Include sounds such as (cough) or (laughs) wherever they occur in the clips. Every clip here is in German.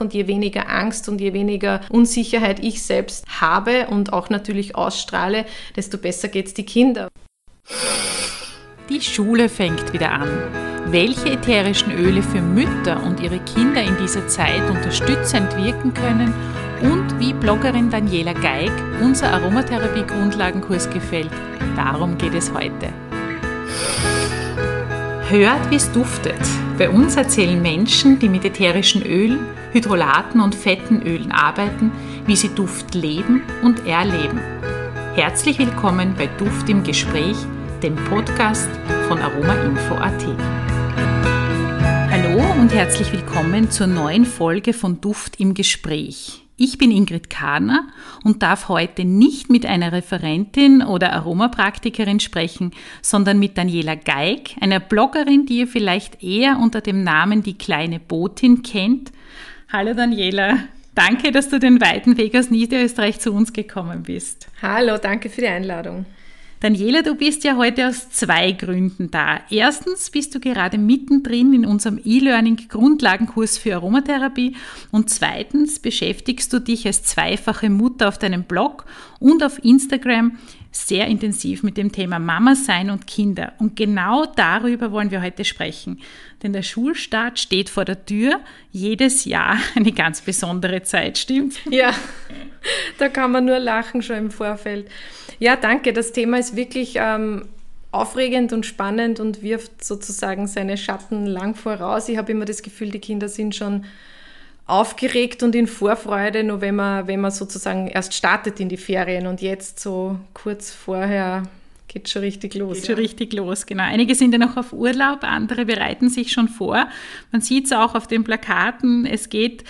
Und je weniger Angst und je weniger Unsicherheit ich selbst habe und auch natürlich ausstrahle, desto besser geht es die Kinder. Die Schule fängt wieder an. Welche ätherischen Öle für Mütter und ihre Kinder in dieser Zeit unterstützend wirken können und wie Bloggerin Daniela Geig unser Aromatherapie-Grundlagenkurs gefällt, darum geht es heute. Hört, wie es duftet. Bei uns erzählen Menschen, die mit ätherischen Ölen, Hydrolaten und fetten Ölen arbeiten, wie sie Duft leben und erleben. Herzlich willkommen bei Duft im Gespräch, dem Podcast von aromainfo.at. Hallo und herzlich willkommen zur neuen Folge von Duft im Gespräch. Ich bin Ingrid Kahner und darf heute nicht mit einer Referentin oder Aromapraktikerin sprechen, sondern mit Daniela Geig, einer Bloggerin, die ihr vielleicht eher unter dem Namen die kleine Botin kennt. Hallo Daniela, danke, dass du den weiten Weg aus Niederösterreich zu uns gekommen bist. Hallo, danke für die Einladung. Daniela, du bist ja heute aus zwei Gründen da. Erstens bist du gerade mittendrin in unserem E-Learning Grundlagenkurs für Aromatherapie und zweitens beschäftigst du dich als zweifache Mutter auf deinem Blog und auf Instagram sehr intensiv mit dem Thema Mama sein und Kinder. Und genau darüber wollen wir heute sprechen. Denn der Schulstart steht vor der Tür. Jedes Jahr (laughs) eine ganz besondere Zeit, stimmt? Ja, da kann man nur lachen schon im Vorfeld. Ja, danke. Das Thema ist wirklich ähm, aufregend und spannend und wirft sozusagen seine Schatten lang voraus. Ich habe immer das Gefühl, die Kinder sind schon aufgeregt und in Vorfreude, nur wenn man, wenn man sozusagen erst startet in die Ferien und jetzt so kurz vorher geht schon richtig los. Geht ja. schon richtig los, genau. Einige sind ja noch auf Urlaub, andere bereiten sich schon vor. Man sieht es auch auf den Plakaten. Es geht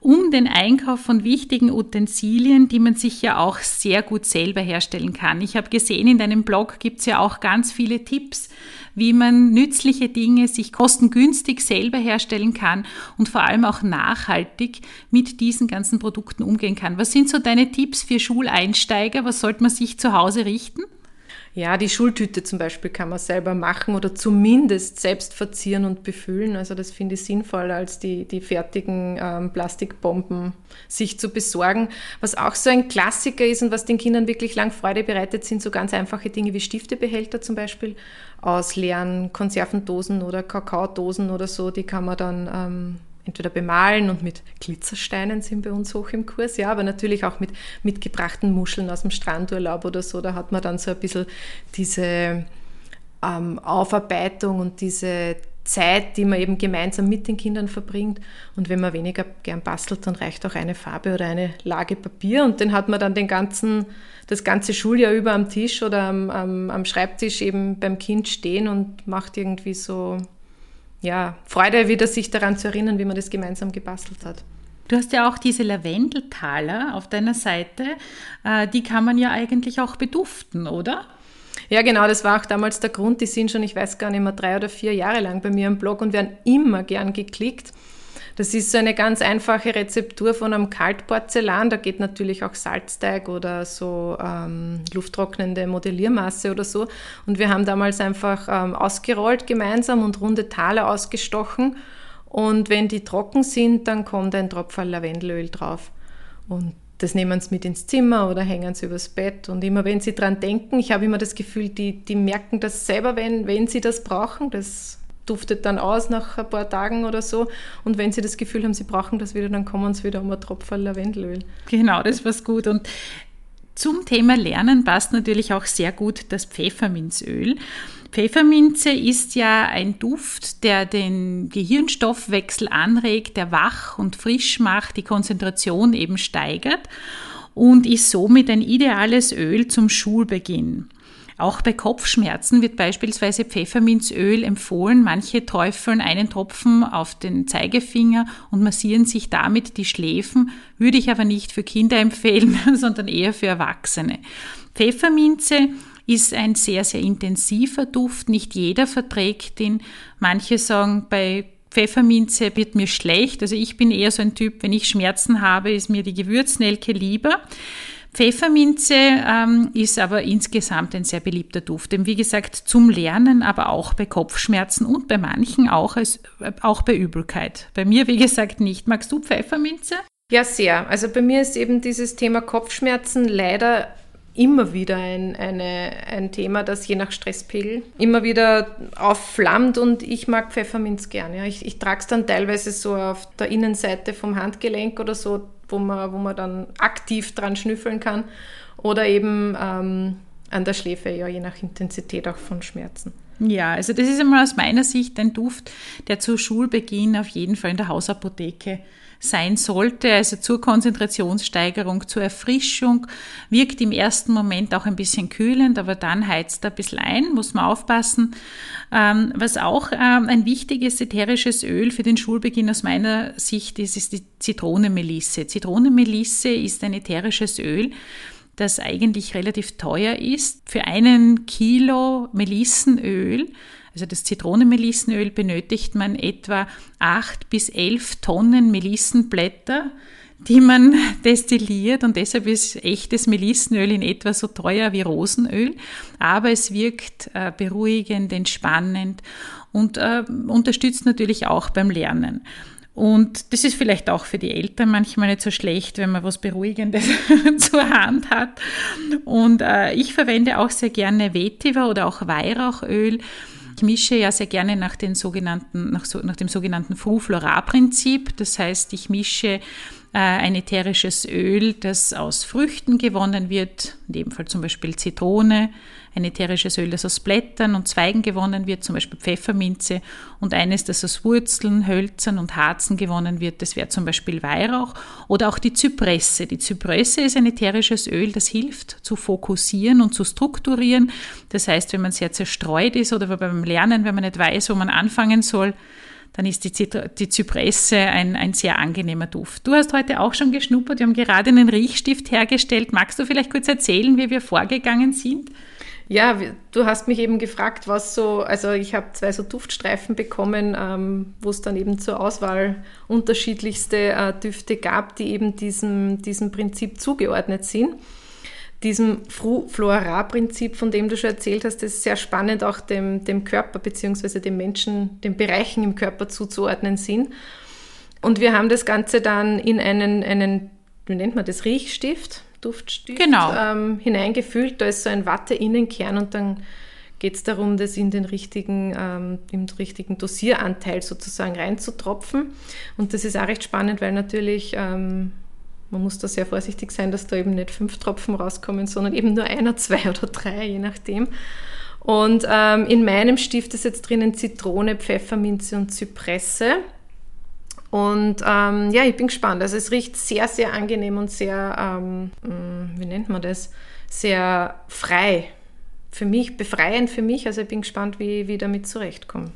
um den Einkauf von wichtigen Utensilien, die man sich ja auch sehr gut selber herstellen kann. Ich habe gesehen, in deinem Blog gibt es ja auch ganz viele Tipps, wie man nützliche Dinge sich kostengünstig selber herstellen kann und vor allem auch nachhaltig mit diesen ganzen Produkten umgehen kann. Was sind so deine Tipps für Schuleinsteiger? Was sollte man sich zu Hause richten? Ja, die Schultüte zum Beispiel kann man selber machen oder zumindest selbst verzieren und befüllen. Also das finde ich sinnvoller, als die, die fertigen ähm, Plastikbomben sich zu besorgen. Was auch so ein Klassiker ist und was den Kindern wirklich lang Freude bereitet, sind so ganz einfache Dinge wie Stiftebehälter zum Beispiel aus leeren Konservendosen oder Kakaodosen oder so. Die kann man dann ähm, entweder bemalen und mit Glitzersteinen sind bei uns hoch im Kurs, ja, aber natürlich auch mit mitgebrachten Muscheln aus dem Strandurlaub oder so. Da hat man dann so ein bisschen diese ähm, Aufarbeitung und diese Zeit, die man eben gemeinsam mit den Kindern verbringt. Und wenn man weniger gern bastelt, dann reicht auch eine Farbe oder eine Lage Papier und den hat man dann den ganzen, das ganze Schuljahr über am Tisch oder am, am, am Schreibtisch eben beim Kind stehen und macht irgendwie so ja, Freude wieder, sich daran zu erinnern, wie man das gemeinsam gebastelt hat. Du hast ja auch diese Lavendeltaler auf deiner Seite. Äh, die kann man ja eigentlich auch beduften, oder? Ja, genau, das war auch damals der Grund. Die sind schon, ich weiß gar nicht mehr, drei oder vier Jahre lang bei mir im Blog und werden immer gern geklickt. Das ist so eine ganz einfache Rezeptur von einem Kaltporzellan. Da geht natürlich auch Salzteig oder so ähm, lufttrocknende Modelliermasse oder so. Und wir haben damals einfach ähm, ausgerollt gemeinsam und runde Taler ausgestochen. Und wenn die trocken sind, dann kommt ein Tropfen Lavendelöl drauf. Und das nehmen sie mit ins Zimmer oder hängen sie übers Bett. Und immer wenn sie dran denken, ich habe immer das Gefühl, die, die merken das selber, wenn, wenn sie das brauchen. Das duftet dann aus nach ein paar Tagen oder so. Und wenn sie das Gefühl haben, sie brauchen das wieder, dann kommen sie wieder um ein Tropfen Lavendelöl. Genau, das war's gut. Und zum Thema Lernen passt natürlich auch sehr gut das Pfefferminzöl. Pfefferminze ist ja ein Duft, der den Gehirnstoffwechsel anregt, der wach und frisch macht, die Konzentration eben steigert und ist somit ein ideales Öl zum Schulbeginn. Auch bei Kopfschmerzen wird beispielsweise Pfefferminzöl empfohlen. Manche träufeln einen Tropfen auf den Zeigefinger und massieren sich damit die Schläfen, würde ich aber nicht für Kinder empfehlen, (laughs) sondern eher für Erwachsene. Pfefferminze ist ein sehr, sehr intensiver Duft. Nicht jeder verträgt ihn. Manche sagen, bei Pfefferminze wird mir schlecht. Also ich bin eher so ein Typ, wenn ich Schmerzen habe, ist mir die Gewürznelke lieber. Pfefferminze ähm, ist aber insgesamt ein sehr beliebter Duft. Denn wie gesagt, zum Lernen, aber auch bei Kopfschmerzen und bei manchen auch, als, äh, auch bei Übelkeit. Bei mir, wie gesagt, nicht. Magst du Pfefferminze? Ja, sehr. Also bei mir ist eben dieses Thema Kopfschmerzen leider immer wieder ein, eine, ein Thema, das je nach Stresspegel immer wieder aufflammt und ich mag Pfefferminz gerne. Ja. Ich, ich trage es dann teilweise so auf der Innenseite vom Handgelenk oder so, wo man, wo man dann aktiv dran schnüffeln kann oder eben ähm, an der Schläfe, ja, je nach Intensität auch von Schmerzen. Ja, also das ist einmal aus meiner Sicht ein Duft, der zu Schulbeginn auf jeden Fall in der Hausapotheke sein sollte, also zur Konzentrationssteigerung, zur Erfrischung, wirkt im ersten Moment auch ein bisschen kühlend, aber dann heizt er ein bisschen ein, muss man aufpassen. Ähm, was auch ähm, ein wichtiges ätherisches Öl für den Schulbeginn aus meiner Sicht ist, ist die Zitronenmelisse. Zitronenmelisse ist ein ätherisches Öl, das eigentlich relativ teuer ist. Für einen Kilo Melissenöl also das Zitronenmelissenöl benötigt man etwa acht bis elf Tonnen Melissenblätter, die man (laughs) destilliert und deshalb ist echtes Melissenöl in etwa so teuer wie Rosenöl, aber es wirkt äh, beruhigend, entspannend und äh, unterstützt natürlich auch beim Lernen. Und das ist vielleicht auch für die Eltern manchmal nicht so schlecht, wenn man was Beruhigendes (laughs) zur Hand hat. Und äh, ich verwende auch sehr gerne Vetiver oder auch Weihrauchöl ich mische ja sehr gerne nach, den sogenannten, nach, so, nach dem sogenannten Frouflora-Prinzip. Das heißt, ich mische äh, ein ätherisches Öl, das aus Früchten gewonnen wird, in dem Fall zum Beispiel Zitrone, ein ätherisches Öl, das aus Blättern und Zweigen gewonnen wird, zum Beispiel Pfefferminze, und eines, das aus Wurzeln, Hölzern und Harzen gewonnen wird, das wäre zum Beispiel Weihrauch oder auch die Zypresse. Die Zypresse ist ein ätherisches Öl, das hilft zu fokussieren und zu strukturieren. Das heißt, wenn man sehr zerstreut ist oder beim Lernen, wenn man nicht weiß, wo man anfangen soll, dann ist die, die Zypresse ein, ein sehr angenehmer Duft. Du hast heute auch schon geschnuppert, wir haben gerade einen Riechstift hergestellt. Magst du vielleicht kurz erzählen, wie wir vorgegangen sind? Ja, du hast mich eben gefragt, was so, also ich habe zwei so Duftstreifen bekommen, ähm, wo es dann eben zur Auswahl unterschiedlichste äh, Düfte gab, die eben diesem, diesem Prinzip zugeordnet sind. Diesem Flora-Prinzip, von dem du schon erzählt hast, ist sehr spannend, auch dem, dem Körper bzw. dem Menschen, den Bereichen im Körper zuzuordnen sind. Und wir haben das Ganze dann in einen, einen wie nennt man das, Riechstift, Duftstift genau. ähm, hineingefüllt. Da ist so ein Watte-Innenkern und dann geht es darum, das in den richtigen, ähm, im richtigen Dosieranteil sozusagen reinzutropfen. Und das ist auch recht spannend, weil natürlich ähm, man muss da sehr vorsichtig sein, dass da eben nicht fünf Tropfen rauskommen, sondern eben nur einer, zwei oder drei, je nachdem. Und ähm, in meinem Stift ist jetzt drinnen Zitrone, Pfefferminze und Zypresse. Und ähm, ja, ich bin gespannt. Also es riecht sehr, sehr angenehm und sehr, ähm, hm, wie nennt man das, sehr frei. Für mich, befreiend für mich. Also ich bin gespannt, wie, wie ich damit zurechtkomme.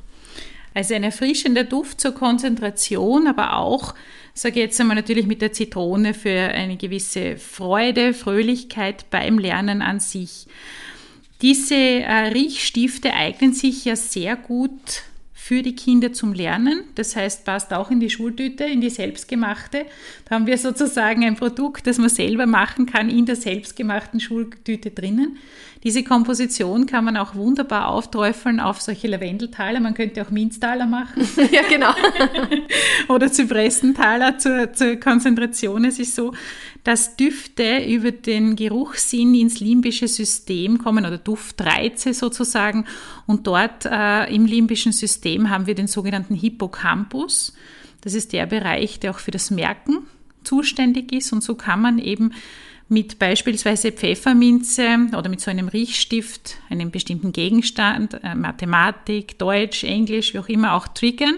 Also ein erfrischender Duft zur Konzentration, aber auch, sage ich jetzt einmal natürlich mit der Zitrone für eine gewisse Freude, Fröhlichkeit beim Lernen an sich. Diese äh, Riechstifte eignen sich ja sehr gut für die Kinder zum Lernen. Das heißt, passt auch in die Schultüte, in die selbstgemachte. Da haben wir sozusagen ein Produkt, das man selber machen kann, in der selbstgemachten Schultüte drinnen. Diese Komposition kann man auch wunderbar aufträufeln auf solche Lavendeltaler. Man könnte auch Minztaler machen. (laughs) ja, genau. (laughs) Oder Zypressentaler zur, zur Konzentration. Es ist so, dass Düfte über den Geruchssinn ins limbische System kommen oder Duftreize sozusagen. Und dort äh, im limbischen System haben wir den sogenannten Hippocampus. Das ist der Bereich, der auch für das Merken zuständig ist. Und so kann man eben mit beispielsweise Pfefferminze oder mit so einem Riechstift einem bestimmten Gegenstand, äh, Mathematik, Deutsch, Englisch, wie auch immer, auch triggern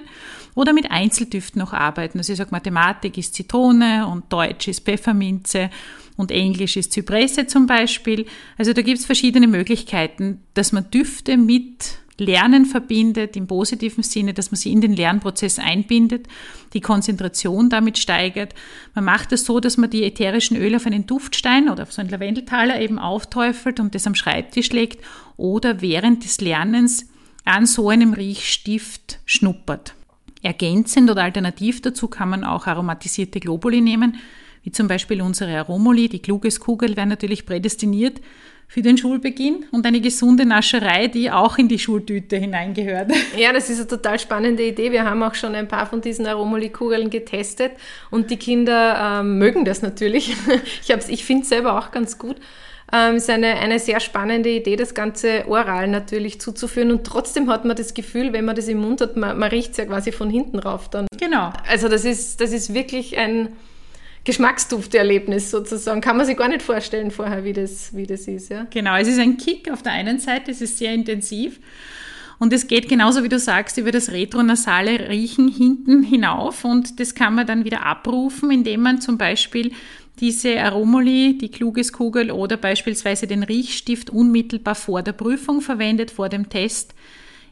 oder mit Einzeldüften noch arbeiten. Also ich sage, Mathematik ist Zitrone und Deutsch ist Pfefferminze und Englisch ist Zypresse zum Beispiel. Also da gibt es verschiedene Möglichkeiten, dass man Düfte mit Lernen verbindet, im positiven Sinne, dass man sie in den Lernprozess einbindet, die Konzentration damit steigert. Man macht es so, dass man die ätherischen Öle auf einen Duftstein oder auf so einen Lavendeltaler eben aufteufelt und das am Schreibtisch legt oder während des Lernens an so einem Riechstift schnuppert. Ergänzend oder alternativ dazu kann man auch aromatisierte Globuli nehmen wie zum Beispiel unsere Aromoli, die Klugeskugel, wäre natürlich prädestiniert für den Schulbeginn und eine gesunde Nascherei, die auch in die Schultüte hineingehört. (laughs) Ja, das ist eine total spannende Idee. Wir haben auch schon ein paar von diesen Aromoli-Kugeln getestet und die Kinder ähm, mögen das natürlich. (laughs) Ich, ich finde es selber auch ganz gut. Ähm, ist eine, eine sehr spannende Idee, das Ganze oral natürlich zuzuführen. Und trotzdem hat man das Gefühl, wenn man das im Mund hat, man, man riecht es ja quasi von hinten rauf dann. Genau. Also das ist, das ist wirklich ein Geschmacksdufterlebnis sozusagen. Kann man sich gar nicht vorstellen vorher, wie das, wie das ist. Ja? Genau, es ist ein Kick auf der einen Seite, es ist sehr intensiv. Und es geht genauso wie du sagst über das retronasale Riechen hinten hinauf und das kann man dann wieder abrufen, indem man zum Beispiel diese Aromoli, die Klugeskugel oder beispielsweise den Riechstift unmittelbar vor der Prüfung verwendet, vor dem Test,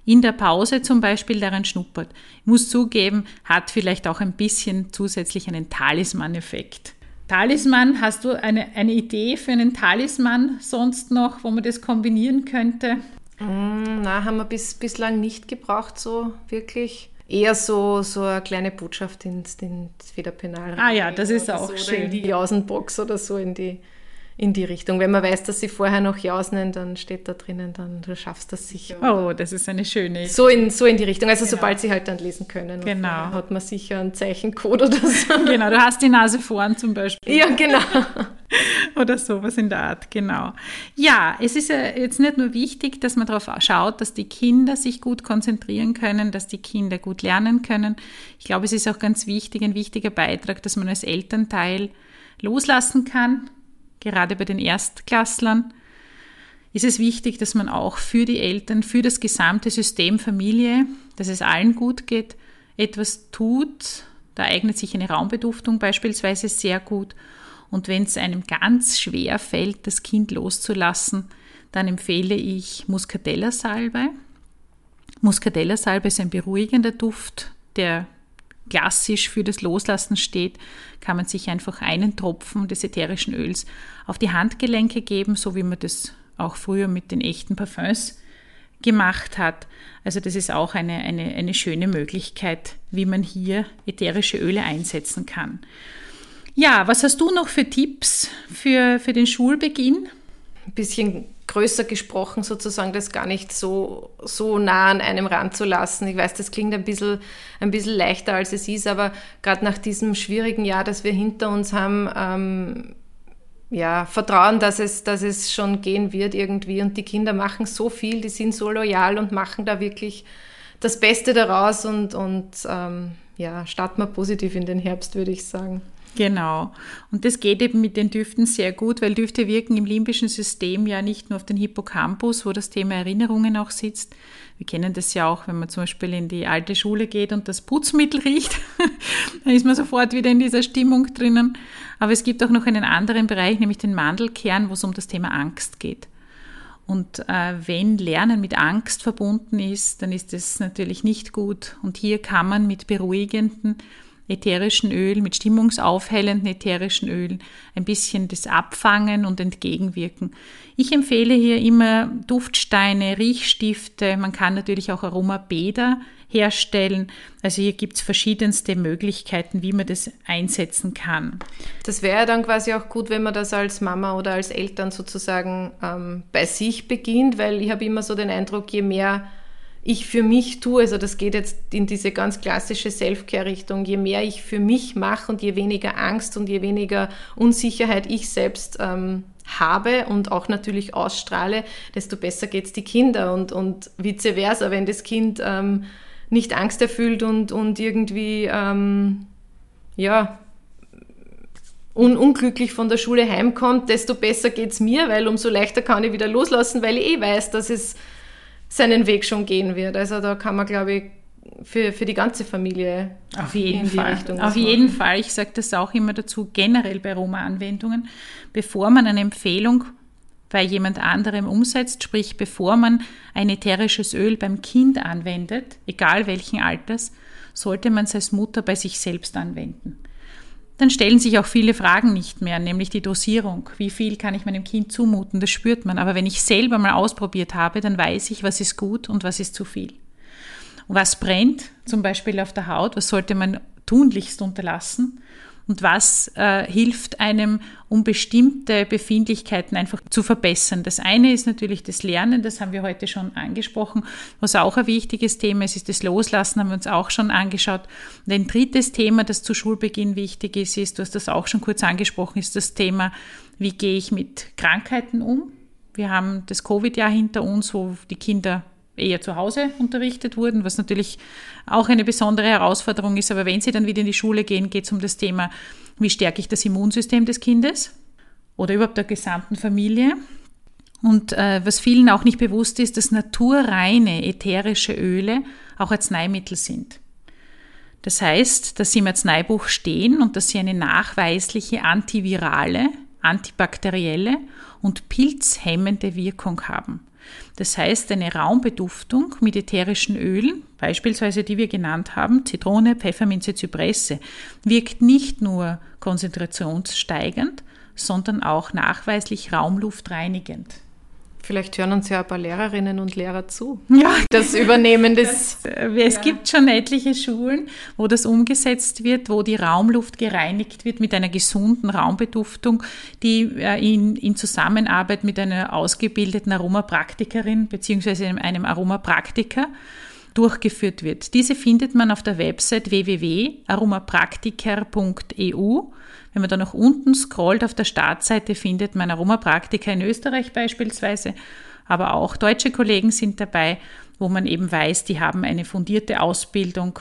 in der Pause zum Beispiel daran schnuppert. Ich muss zugeben, hat vielleicht auch ein bisschen zusätzlich einen Talisman-Effekt. Talisman, hast du eine, eine Idee für einen Talisman sonst noch, wo man das kombinieren könnte? Mm, na, haben wir bis, bislang nicht gebraucht, so wirklich eher so, so eine kleine Botschaft ins, ins Federpenal. Ah ja, das ist auch so, schön. In die Jausenbox oder so in die, in die Richtung. Wenn man weiß, dass sie vorher noch jausen, dann steht da drinnen, dann du schaffst das sicher. Oh, das ist eine schöne. So in, so in die Richtung. Also genau. sobald sie halt dann lesen können. Genau. Hat man sicher einen Zeichencode oder so. (laughs) Genau, du hast die Nase vorn zum Beispiel. Ja, genau. (laughs) oder sowas in der Art, genau. Ja, es ist jetzt nicht nur wichtig, dass man darauf schaut, dass die Kinder sich gut konzentrieren können, dass die Kinder gut lernen können. Ich glaube, es ist auch ganz wichtig, ein wichtiger Beitrag, dass man als Elternteil loslassen kann, gerade bei den Erstklasslern ist es wichtig, dass man auch für die Eltern, für das gesamte System Familie, dass es allen gut geht, etwas tut. Da eignet sich eine Raumbeduftung beispielsweise sehr gut. Und wenn es einem ganz schwer fällt, das Kind loszulassen, dann empfehle ich Muscatella-Salbe. Muscatella-Salbe ist ein beruhigender Duft, der klassisch für das Loslassen steht, kann man sich einfach einen Tropfen des ätherischen Öls auf die Handgelenke geben, so wie man das auch früher mit den echten Parfums gemacht hat. Also das ist auch eine, eine, eine schöne Möglichkeit, wie man hier ätherische Öle einsetzen kann. Ja, was hast du noch für Tipps für, für den Schulbeginn? Ein bisschen größer gesprochen, sozusagen das gar nicht so, so nah an einem ranzulassen. Ich weiß, das klingt ein bisschen, ein bisschen leichter, als es ist, aber gerade nach diesem schwierigen Jahr, das wir hinter uns haben, ähm, ja, vertrauen, dass es, dass es schon gehen wird irgendwie. Und die Kinder machen so viel, die sind so loyal und machen da wirklich das Beste daraus und, und ähm, ja, starten wir positiv in den Herbst, würde ich sagen. Genau. Und das geht eben mit den Düften sehr gut, weil Düfte wirken im limbischen System ja nicht nur auf den Hippocampus, wo das Thema Erinnerungen auch sitzt. Wir kennen das ja auch, wenn man zum Beispiel in die alte Schule geht und das Putzmittel (laughs) riecht, dann ist man sofort wieder in dieser Stimmung drinnen. Aber es gibt auch noch einen anderen Bereich, nämlich den Mandelkern, wo es um das Thema Angst geht. Und äh, wenn Lernen mit Angst verbunden ist, dann ist das natürlich nicht gut. Und hier kann man mit beruhigenden ätherischen Öl, mit stimmungsaufhellenden ätherischen Ölen ein bisschen das abfangen und entgegenwirken. Ich empfehle hier immer Duftsteine, Riechstifte, man kann natürlich auch Aromabäder herstellen. Also hier gibt es verschiedenste Möglichkeiten, wie man das einsetzen kann. Das wäre dann quasi auch gut, wenn man das als Mama oder als Eltern sozusagen ähm, bei sich beginnt, weil ich habe immer so den Eindruck, je mehr ich für mich tue, also das geht jetzt in diese ganz klassische Self-Care-Richtung, je mehr ich für mich mache und je weniger Angst und je weniger Unsicherheit ich selbst ähm, habe und auch natürlich ausstrahle, desto besser geht es die Kinder und, und vice versa, wenn das Kind ähm, nicht Angst erfüllt und, und irgendwie, ähm, ja, un unglücklich von der Schule heimkommt, desto besser geht es mir, weil umso leichter kann ich wieder loslassen, weil ich eh weiß, dass es seinen Weg schon gehen wird. Also da kann man, glaube ich, für, für die ganze Familie auf jeden Fall. Richtung auf jeden Fall. Ich sage das auch immer dazu, generell bei Roma-Anwendungen, bevor man eine Empfehlung bei jemand anderem umsetzt, sprich bevor man ein ätherisches Öl beim Kind anwendet, egal welchen Alters, sollte man es als Mutter bei sich selbst anwenden dann stellen sich auch viele Fragen nicht mehr, nämlich die Dosierung. Wie viel kann ich meinem Kind zumuten? Das spürt man. Aber wenn ich selber mal ausprobiert habe, dann weiß ich, was ist gut und was ist zu viel. Was brennt, zum Beispiel auf der Haut, was sollte man tunlichst unterlassen? Und was äh, hilft einem, um bestimmte Befindlichkeiten einfach zu verbessern. Das eine ist natürlich das Lernen, das haben wir heute schon angesprochen, was auch ein wichtiges Thema ist, ist das Loslassen, haben wir uns auch schon angeschaut. Und ein drittes Thema, das zu Schulbeginn wichtig ist, ist, du hast das auch schon kurz angesprochen, ist das Thema, wie gehe ich mit Krankheiten um? Wir haben das Covid-Jahr hinter uns, wo die Kinder eher zu Hause unterrichtet wurden, was natürlich auch eine besondere Herausforderung ist. Aber wenn sie dann wieder in die Schule gehen, geht es um das Thema, wie stärke ich das Immunsystem des Kindes oder überhaupt der gesamten Familie. Und äh, was vielen auch nicht bewusst ist, dass naturreine ätherische Öle auch Arzneimittel sind. Das heißt, dass sie im Arzneibuch stehen und dass sie eine nachweisliche antivirale, antibakterielle und pilzhemmende Wirkung haben. Das heißt, eine Raumbeduftung mit ätherischen Ölen, beispielsweise die wir genannt haben, Zitrone, Pfefferminze, Zypresse, wirkt nicht nur konzentrationssteigernd, sondern auch nachweislich raumluftreinigend. Vielleicht hören uns ja ein paar Lehrerinnen und Lehrer zu. Ja, das Übernehmen des. Äh, es ja. gibt schon etliche Schulen, wo das umgesetzt wird, wo die Raumluft gereinigt wird mit einer gesunden Raumbeduftung, die äh, in, in Zusammenarbeit mit einer ausgebildeten Aromapraktikerin bzw. einem Aromapraktiker durchgeführt wird. Diese findet man auf der Website www.aromapraktiker.eu wenn man da nach unten scrollt auf der Startseite, findet man Aromapraktiker in Österreich beispielsweise, aber auch deutsche Kollegen sind dabei, wo man eben weiß, die haben eine fundierte Ausbildung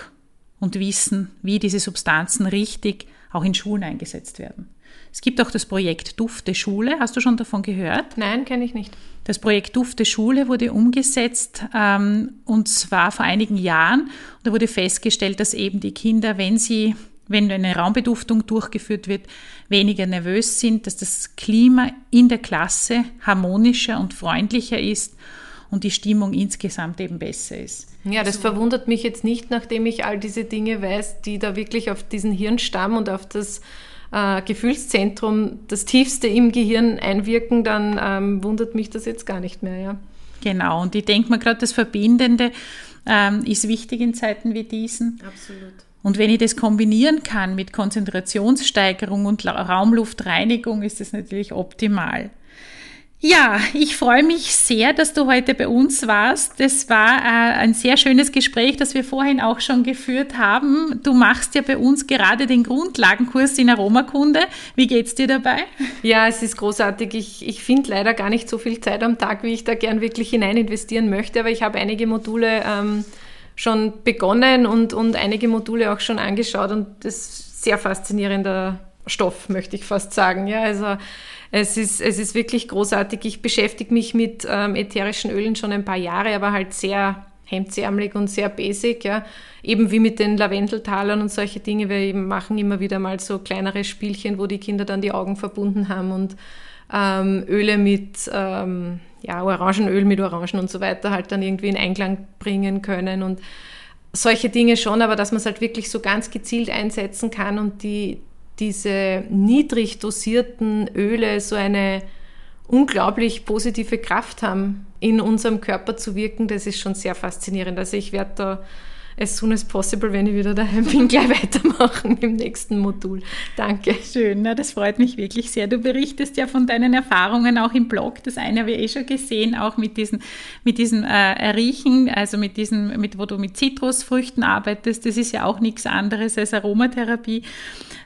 und wissen, wie diese Substanzen richtig auch in Schulen eingesetzt werden. Es gibt auch das Projekt Dufte Schule. Hast du schon davon gehört? Nein, kenne ich nicht. Das Projekt Dufte Schule wurde umgesetzt ähm, und zwar vor einigen Jahren. Und da wurde festgestellt, dass eben die Kinder, wenn sie wenn eine Raumbeduftung durchgeführt wird, weniger nervös sind, dass das Klima in der Klasse harmonischer und freundlicher ist und die Stimmung insgesamt eben besser ist. Ja, das verwundert mich jetzt nicht, nachdem ich all diese Dinge weiß, die da wirklich auf diesen Hirnstamm und auf das äh, Gefühlszentrum, das Tiefste im Gehirn einwirken, dann ähm, wundert mich das jetzt gar nicht mehr. Ja. Genau, und ich denke mal gerade, das Verbindende ähm, ist wichtig in Zeiten wie diesen. Absolut. Und wenn ich das kombinieren kann mit Konzentrationssteigerung und Raumluftreinigung, ist das natürlich optimal. Ja, ich freue mich sehr, dass du heute bei uns warst. Das war äh, ein sehr schönes Gespräch, das wir vorhin auch schon geführt haben. Du machst ja bei uns gerade den Grundlagenkurs in Aromakunde. Wie geht's dir dabei? Ja, es ist großartig. Ich, ich finde leider gar nicht so viel Zeit am Tag, wie ich da gern wirklich hinein investieren möchte, aber ich habe einige Module ähm, schon begonnen und, und einige Module auch schon angeschaut und das ist sehr faszinierender Stoff, möchte ich fast sagen. Ja, also es ist, es ist wirklich großartig. Ich beschäftige mich mit ähm, ätherischen Ölen schon ein paar Jahre, aber halt sehr hemdsärmelig und sehr basic, ja. Eben wie mit den Lavendeltalern und solche Dinge. Wir machen immer wieder mal so kleinere Spielchen, wo die Kinder dann die Augen verbunden haben und ähm, Öle mit ähm, ja, Orangenöl mit Orangen und so weiter halt dann irgendwie in Einklang bringen können und solche Dinge schon, aber dass man es halt wirklich so ganz gezielt einsetzen kann und die, diese niedrig dosierten Öle so eine unglaublich positive Kraft haben, in unserem Körper zu wirken, das ist schon sehr faszinierend. Also ich werde da as soon as possible, wenn ich wieder daheim bin, (laughs) gleich weitermachen im nächsten Modul. Danke. Schön, na, das freut mich wirklich sehr. Du berichtest ja von deinen Erfahrungen auch im Blog. Das eine habe ich eh schon gesehen, auch mit diesen, mit diesen äh, Riechen, also mit diesen, mit, wo du mit Zitrusfrüchten arbeitest. Das ist ja auch nichts anderes als Aromatherapie.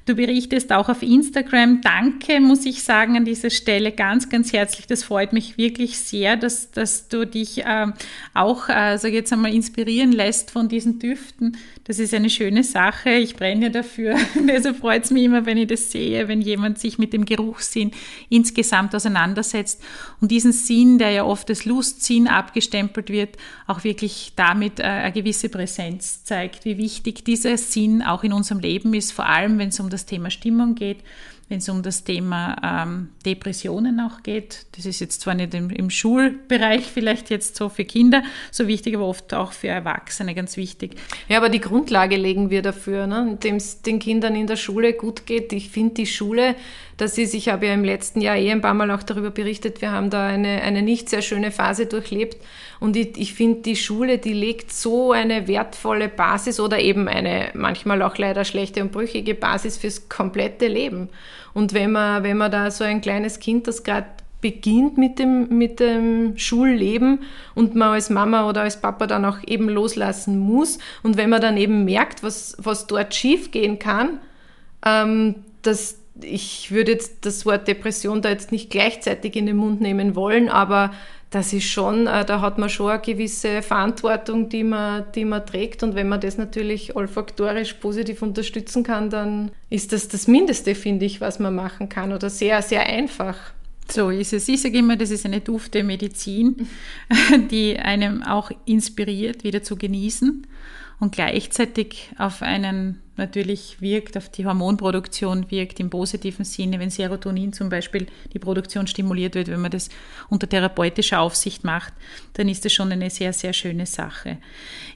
Du berichtest auch auf Instagram. Danke, muss ich sagen, an dieser Stelle ganz, ganz herzlich. Das freut mich wirklich sehr, dass, dass du dich äh, auch, äh, sag jetzt einmal, inspirieren lässt von diesen Düften. Das ist eine schöne Sache. Ich brenne dafür. (laughs) Also freut es mich immer, wenn ich das sehe, wenn jemand sich mit dem Geruchssinn insgesamt auseinandersetzt und diesen Sinn, der ja oft als Lustsinn abgestempelt wird, auch wirklich damit äh, eine gewisse Präsenz zeigt, wie wichtig dieser Sinn auch in unserem Leben ist, vor allem wenn es um das Thema Stimmung geht. wenn es um das Thema ähm, Depressionen auch geht. Das ist jetzt zwar nicht im, im, Schulbereich vielleicht jetzt so für Kinder so wichtig, aber oft auch für Erwachsene ganz wichtig. Ja, aber die Grundlage legen wir dafür, ne? indem es den Kindern in der Schule gut geht. Ich finde die Schule, das ist, ich habe ja im letzten Jahr eh ein paar Mal auch darüber berichtet, wir haben da eine, eine nicht sehr schöne Phase durchlebt. Und ich, ich finde, die Schule, die legt so eine wertvolle Basis oder eben eine manchmal auch leider schlechte und brüchige Basis fürs komplette Leben. Und wenn man, wenn man da so ein kleines Kind, das gerade beginnt mit dem, mit dem Schulleben und man als Mama oder als Papa dann auch eben loslassen muss und wenn man dann eben merkt, was, was dort schiefgehen kann, ähm, das, ich würde jetzt das Wort Depression da jetzt nicht gleichzeitig in den Mund nehmen wollen, aber das ist schon, äh, da hat man schon eine gewisse Verantwortung, die man, die man trägt. Und wenn man das natürlich olfaktorisch positiv unterstützen kann, dann ist das das Mindeste, finde ich, was man machen kann oder sehr, sehr einfach. So ist es. Ich sage immer, das ist eine dufte Medizin, (laughs) die einem auch inspiriert, wieder zu genießen und gleichzeitig auf einen natürlich wirkt, auf die Hormonproduktion wirkt im positiven Sinne, wenn Serotonin zum Beispiel die Produktion stimuliert wird, wenn man das unter therapeutischer Aufsicht macht, dann ist das schon eine sehr, sehr schöne Sache.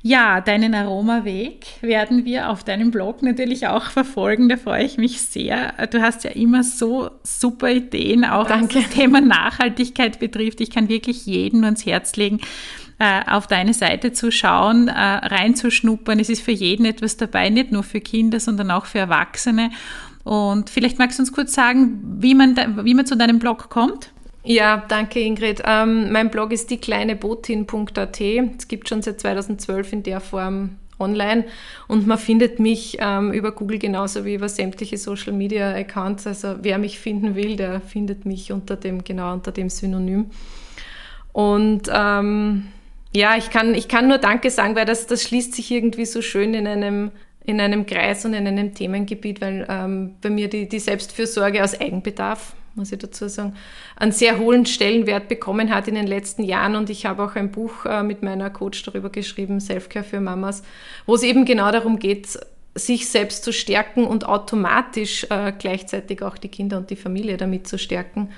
Ja, deinen Aromaweg werden wir auf deinem Blog natürlich auch verfolgen, da freue ich mich sehr. Du hast ja immer so super Ideen, auch Danke. was das Thema Nachhaltigkeit betrifft. Ich kann wirklich jeden nur ans Herz legen, äh, auf deine Seite zu schauen, äh, reinzuschnuppern. Es ist für jeden etwas dabei, nicht nur für Kinder, sondern auch für Erwachsene. Und vielleicht magst du uns kurz sagen, wie man, wie man zu deinem Blog kommt? Ja, danke Ingrid. Ähm, mein Blog ist diekleinebotin.at. Es gibt schon seit 2012 in der Form online und man findet mich ähm, über Google genauso wie über sämtliche Social Media Accounts. Also wer mich finden will, der findet mich unter dem genau unter dem Synonym. Und ähm, ja, ich kann, ich kann nur Danke sagen, weil das, das schließt sich irgendwie so schön in einem, in einem Kreis und in einem Themengebiet, weil ähm, bei mir die, die Selbstfürsorge aus Eigenbedarf, muss ich dazu sagen, einen sehr hohen Stellenwert bekommen hat in den letzten Jahren. Und ich habe auch ein Buch äh, mit meiner Coach darüber geschrieben, Selfcare für Mamas, wo es eben genau darum geht, sich selbst zu stärken und automatisch äh, gleichzeitig auch die Kinder und die Familie damit zu stärken.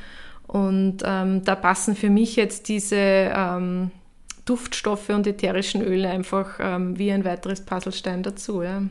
Und ähm, da passen für mich jetzt diese ähm, Duftstoffe und ätherischen Öle einfach ähm, wie ein weiteres Puzzlestein dazu. Ja.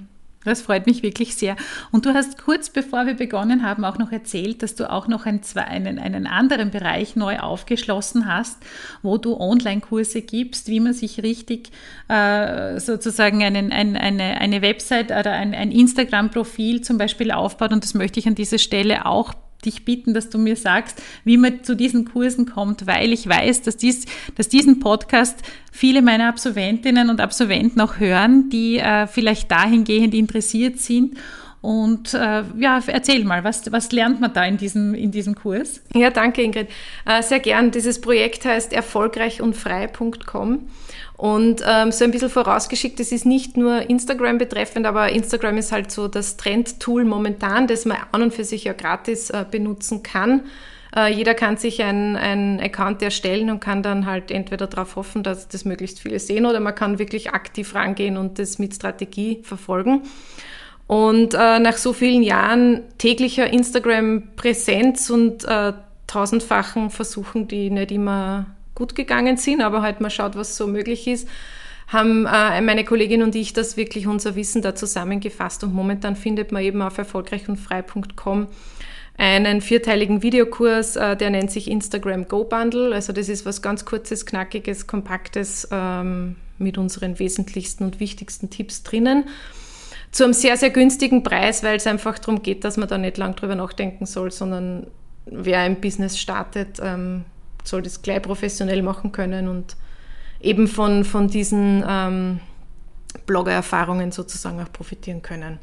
Das freut mich wirklich sehr. Und du hast kurz bevor wir begonnen haben auch noch erzählt, dass du auch noch einen, einen, anderen Bereich neu aufgeschlossen hast, wo du Online-Kurse gibst, wie man sich richtig äh, sozusagen einen, ein, eine, eine Website oder ein, ein Instagram-Profil zum Beispiel aufbaut. Und das möchte ich an dieser Stelle auch dich bitten, dass du mir sagst, wie man zu diesen Kursen kommt, weil ich weiß, dass, dies, dass diesen Podcast viele meiner Absolventinnen und Absolventen auch hören, die äh, vielleicht dahingehend interessiert sind. Und äh, ja, erzähl mal, was, was lernt man da in diesem, in diesem Kurs? Ja, danke Ingrid. Äh, sehr gern. Dieses Projekt heißt erfolgreichundfrei.com. Und ähm, so ein bisschen vorausgeschickt, es ist nicht nur Instagram betreffend, aber Instagram ist halt so das Trend-Tool momentan, das man an und für sich ja gratis äh, benutzen kann. Äh, jeder kann sich einen Account erstellen und kann dann halt entweder darauf hoffen, dass das möglichst viele sehen oder man kann wirklich aktiv rangehen und das mit Strategie verfolgen. Und äh, nach so vielen Jahren täglicher Instagram-Präsenz und äh, tausendfachen Versuchen, die nicht immer gut gegangen sind, aber halt mal schaut, was so möglich ist, haben äh, meine Kollegin und ich das wirklich unser Wissen da zusammengefasst und momentan findet man eben auf erfolgreichundfrei.com einen vierteiligen Videokurs, äh, der nennt sich Instagram Go Bundle. Also das ist was ganz kurzes, knackiges, kompaktes ähm, mit unseren wesentlichsten und wichtigsten Tipps drinnen. Zu einem sehr, sehr günstigen Preis, weil es einfach darum geht, dass man da nicht lang drüber nachdenken soll, sondern wer ein Business startet, ähm, soll das gleich professionell machen können und eben von, von diesen ähm, Blogger-Erfahrungen sozusagen auch profitieren können.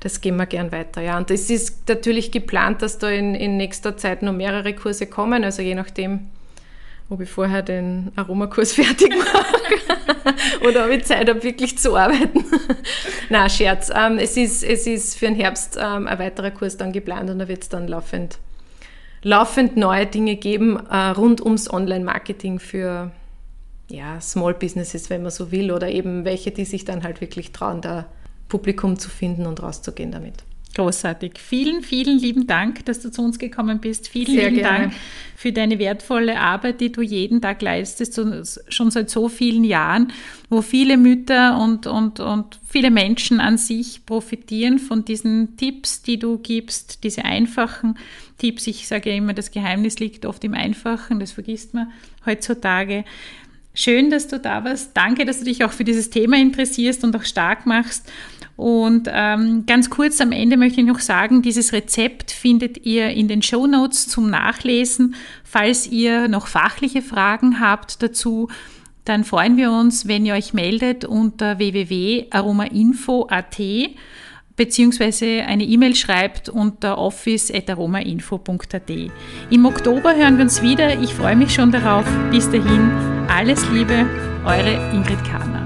Das gehen wir gern weiter. Ja. Und es ist natürlich geplant, dass da in, in nächster Zeit noch mehrere Kurse kommen, also je nachdem, ob ich vorher den Aromakurs (laughs) fertig mache oder ob ich Zeit habe, wirklich zu arbeiten. (laughs) Na Scherz. Ähm, es, ist, es ist für den Herbst ähm, ein weiterer Kurs dann geplant und da wird es dann laufend laufend neue Dinge geben äh, rund ums Online-Marketing für ja, Small Businesses, wenn man so will, oder eben welche, die sich dann halt wirklich trauen, da Publikum zu finden und rauszugehen damit. Großartig. Vielen, vielen lieben Dank, dass du zu uns gekommen bist. Vielen Sehr lieben gerne. Dank für deine wertvolle Arbeit, die du jeden Tag leistest, schon seit so vielen Jahren, wo viele Mütter und, und, und viele Menschen an sich profitieren von diesen Tipps, die du gibst, diese einfachen Tipps. Ich sage ja immer, das Geheimnis liegt oft im Einfachen, das vergisst man heutzutage. Schön, dass du da warst. Danke, dass du dich auch für dieses Thema interessierst und auch stark machst. Und ähm, ganz kurz am Ende möchte ich noch sagen, dieses Rezept findet ihr in den Show Notes zum Nachlesen. Falls ihr noch fachliche Fragen habt dazu, dann freuen wir uns, wenn ihr euch meldet unter www.aromainfo.at beziehungsweise eine E-Mail schreibt unter office.aromainfo.at. Im Oktober hören wir uns wieder. Ich freue mich schon darauf. Bis dahin, alles Liebe, eure Ingrid Kahner.